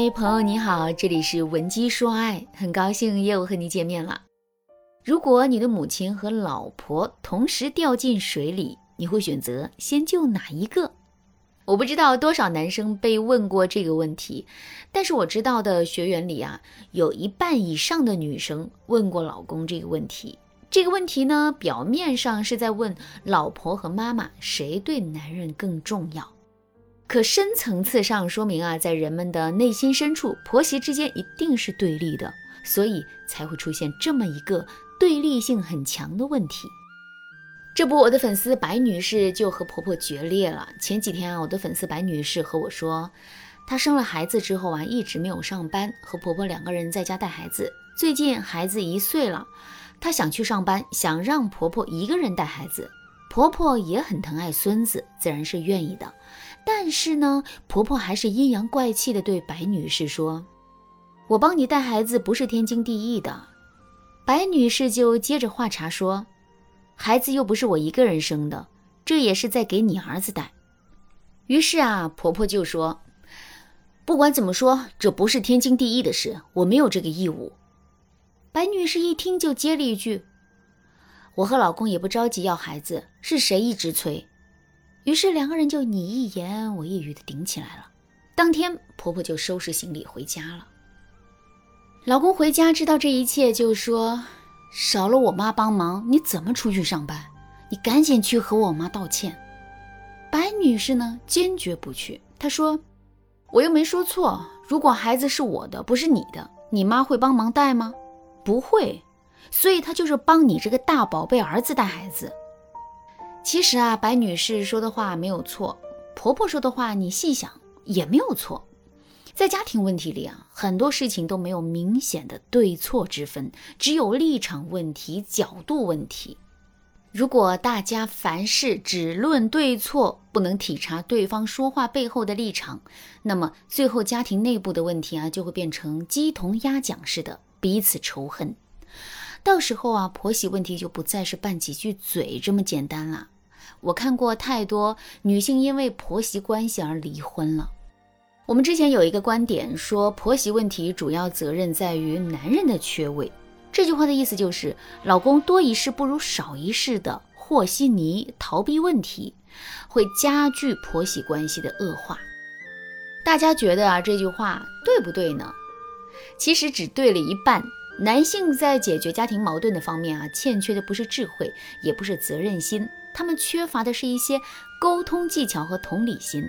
嗨，朋友你好，这里是文姬说爱，很高兴又和你见面了。如果你的母亲和老婆同时掉进水里，你会选择先救哪一个？我不知道多少男生被问过这个问题，但是我知道的学员里啊，有一半以上的女生问过老公这个问题。这个问题呢，表面上是在问老婆和妈妈谁对男人更重要。可深层次上说明啊，在人们的内心深处，婆媳之间一定是对立的，所以才会出现这么一个对立性很强的问题。这不，我的粉丝白女士就和婆婆决裂了。前几天啊，我的粉丝白女士和我说，她生了孩子之后啊，一直没有上班，和婆婆两个人在家带孩子。最近孩子一岁了，她想去上班，想让婆婆一个人带孩子。婆婆也很疼爱孙子，自然是愿意的。但是呢，婆婆还是阴阳怪气的对白女士说：“我帮你带孩子不是天经地义的。”白女士就接着话茬说：“孩子又不是我一个人生的，这也是在给你儿子带。”于是啊，婆婆就说：“不管怎么说，这不是天经地义的事，我没有这个义务。”白女士一听就接了一句：“我和老公也不着急要孩子，是谁一直催？”于是两个人就你一言我一语的顶起来了。当天婆婆就收拾行李回家了。老公回家知道这一切，就说：“少了我妈帮忙，你怎么出去上班？你赶紧去和我妈道歉。”白女士呢，坚决不去。她说：“我又没说错，如果孩子是我的，不是你的，你妈会帮忙带吗？不会。所以她就是帮你这个大宝贝儿子带孩子。”其实啊，白女士说的话没有错，婆婆说的话你细想也没有错。在家庭问题里啊，很多事情都没有明显的对错之分，只有立场问题、角度问题。如果大家凡事只论对错，不能体察对方说话背后的立场，那么最后家庭内部的问题啊，就会变成鸡同鸭讲似的，彼此仇恨。到时候啊，婆媳问题就不再是拌几句嘴这么简单了。我看过太多女性因为婆媳关系而离婚了。我们之前有一个观点说，婆媳问题主要责任在于男人的缺位。这句话的意思就是，老公多一事不如少一事的和稀泥、逃避问题，会加剧婆媳关系的恶化。大家觉得啊，这句话对不对呢？其实只对了一半。男性在解决家庭矛盾的方面啊，欠缺的不是智慧，也不是责任心，他们缺乏的是一些沟通技巧和同理心。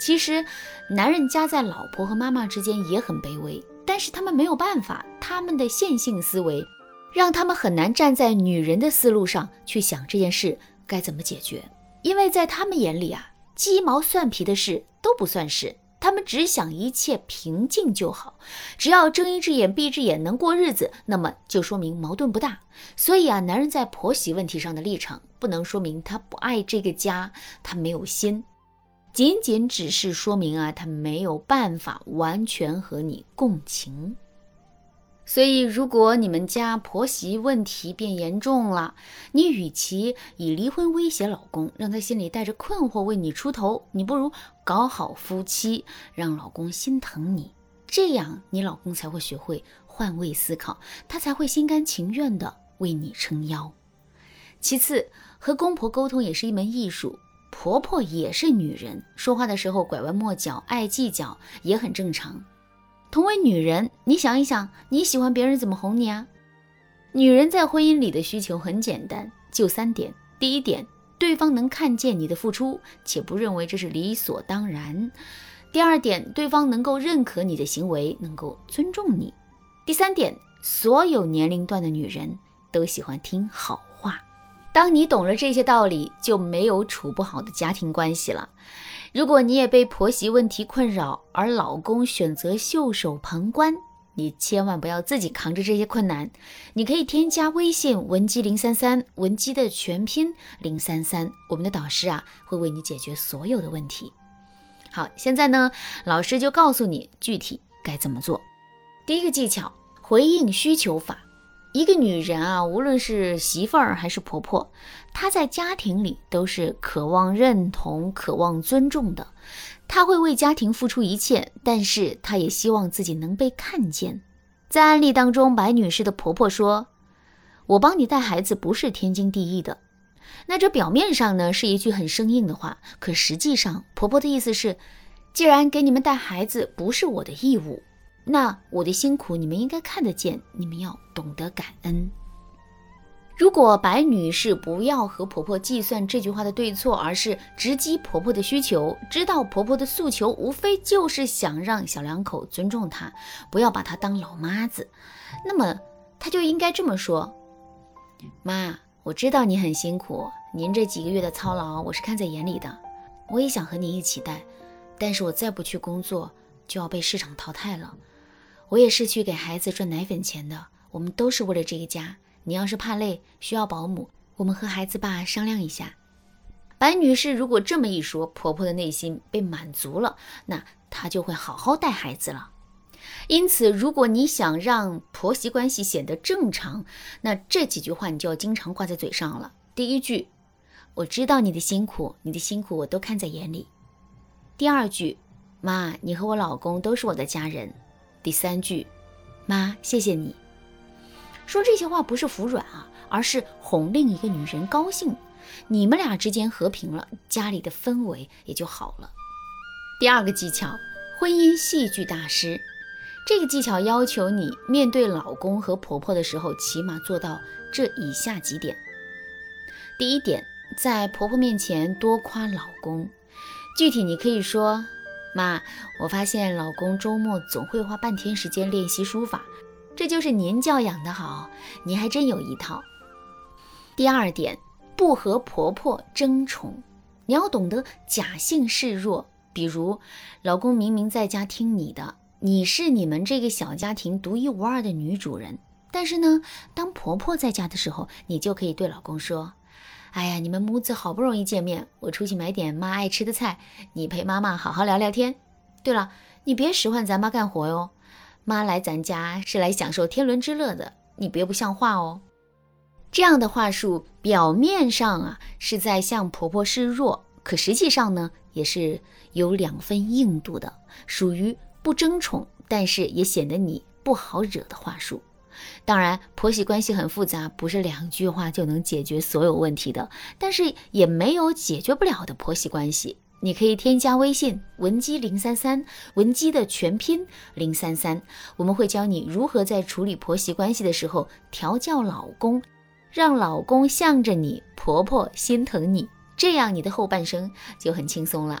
其实，男人夹在老婆和妈妈之间也很卑微，但是他们没有办法，他们的线性思维让他们很难站在女人的思路上去想这件事该怎么解决，因为在他们眼里啊，鸡毛蒜皮的事都不算事。他们只想一切平静就好，只要睁一只眼闭一只眼能过日子，那么就说明矛盾不大。所以啊，男人在婆媳问题上的立场，不能说明他不爱这个家，他没有心，仅仅只是说明啊，他没有办法完全和你共情。所以，如果你们家婆媳问题变严重了，你与其以离婚威胁老公，让他心里带着困惑为你出头，你不如搞好夫妻，让老公心疼你，这样你老公才会学会换位思考，他才会心甘情愿的为你撑腰。其次，和公婆沟通也是一门艺术，婆婆也是女人，说话的时候拐弯抹角、爱计较也很正常。同为女人，你想一想，你喜欢别人怎么哄你啊？女人在婚姻里的需求很简单，就三点：第一点，对方能看见你的付出，且不认为这是理所当然；第二点，对方能够认可你的行为，能够尊重你；第三点，所有年龄段的女人都喜欢听好。当你懂了这些道理，就没有处不好的家庭关系了。如果你也被婆媳问题困扰，而老公选择袖手旁观，你千万不要自己扛着这些困难。你可以添加微信文姬零三三，文姬的全拼零三三，我们的导师啊会为你解决所有的问题。好，现在呢，老师就告诉你具体该怎么做。第一个技巧，回应需求法。一个女人啊，无论是媳妇儿还是婆婆，她在家庭里都是渴望认同、渴望尊重的。她会为家庭付出一切，但是她也希望自己能被看见。在案例当中，白女士的婆婆说：“我帮你带孩子不是天经地义的。”那这表面上呢是一句很生硬的话，可实际上婆婆的意思是，既然给你们带孩子不是我的义务，那我的辛苦你们应该看得见，你们要懂得感恩。如果白女士不要和婆婆计算这句话的对错，而是直击婆婆的需求，知道婆婆的诉求无非就是想让小两口尊重她，不要把她当老妈子，那么她就应该这么说：“妈，我知道你很辛苦，您这几个月的操劳我是看在眼里的，我也想和你一起带，但是我再不去工作就要被市场淘汰了，我也是去给孩子赚奶粉钱的，我们都是为了这个家。”你要是怕累，需要保姆，我们和孩子爸商量一下。白女士如果这么一说，婆婆的内心被满足了，那她就会好好带孩子了。因此，如果你想让婆媳关系显得正常，那这几句话你就要经常挂在嘴上了。第一句，我知道你的辛苦，你的辛苦我都看在眼里。第二句，妈，你和我老公都是我的家人。第三句，妈，谢谢你。说这些话不是服软啊，而是哄另一个女人高兴，你们俩之间和平了，家里的氛围也就好了。第二个技巧，婚姻戏剧大师，这个技巧要求你面对老公和婆婆的时候，起码做到这以下几点。第一点，在婆婆面前多夸老公，具体你可以说：“妈，我发现老公周末总会花半天时间练习书法。”这就是您教养的好，您还真有一套。第二点，不和婆婆争宠，你要懂得假性示弱。比如，老公明明在家听你的，你是你们这个小家庭独一无二的女主人。但是呢，当婆婆在家的时候，你就可以对老公说：“哎呀，你们母子好不容易见面，我出去买点妈爱吃的菜，你陪妈妈好好聊聊天。对了，你别使唤咱妈干活哟。”妈来咱家是来享受天伦之乐的，你别不像话哦。这样的话术表面上啊是在向婆婆示弱，可实际上呢也是有两分硬度的，属于不争宠，但是也显得你不好惹的话术。当然，婆媳关系很复杂，不是两句话就能解决所有问题的，但是也没有解决不了的婆媳关系。你可以添加微信文姬零三三，文姬的全拼零三三，我们会教你如何在处理婆媳关系的时候调教老公，让老公向着你，婆婆心疼你，这样你的后半生就很轻松了。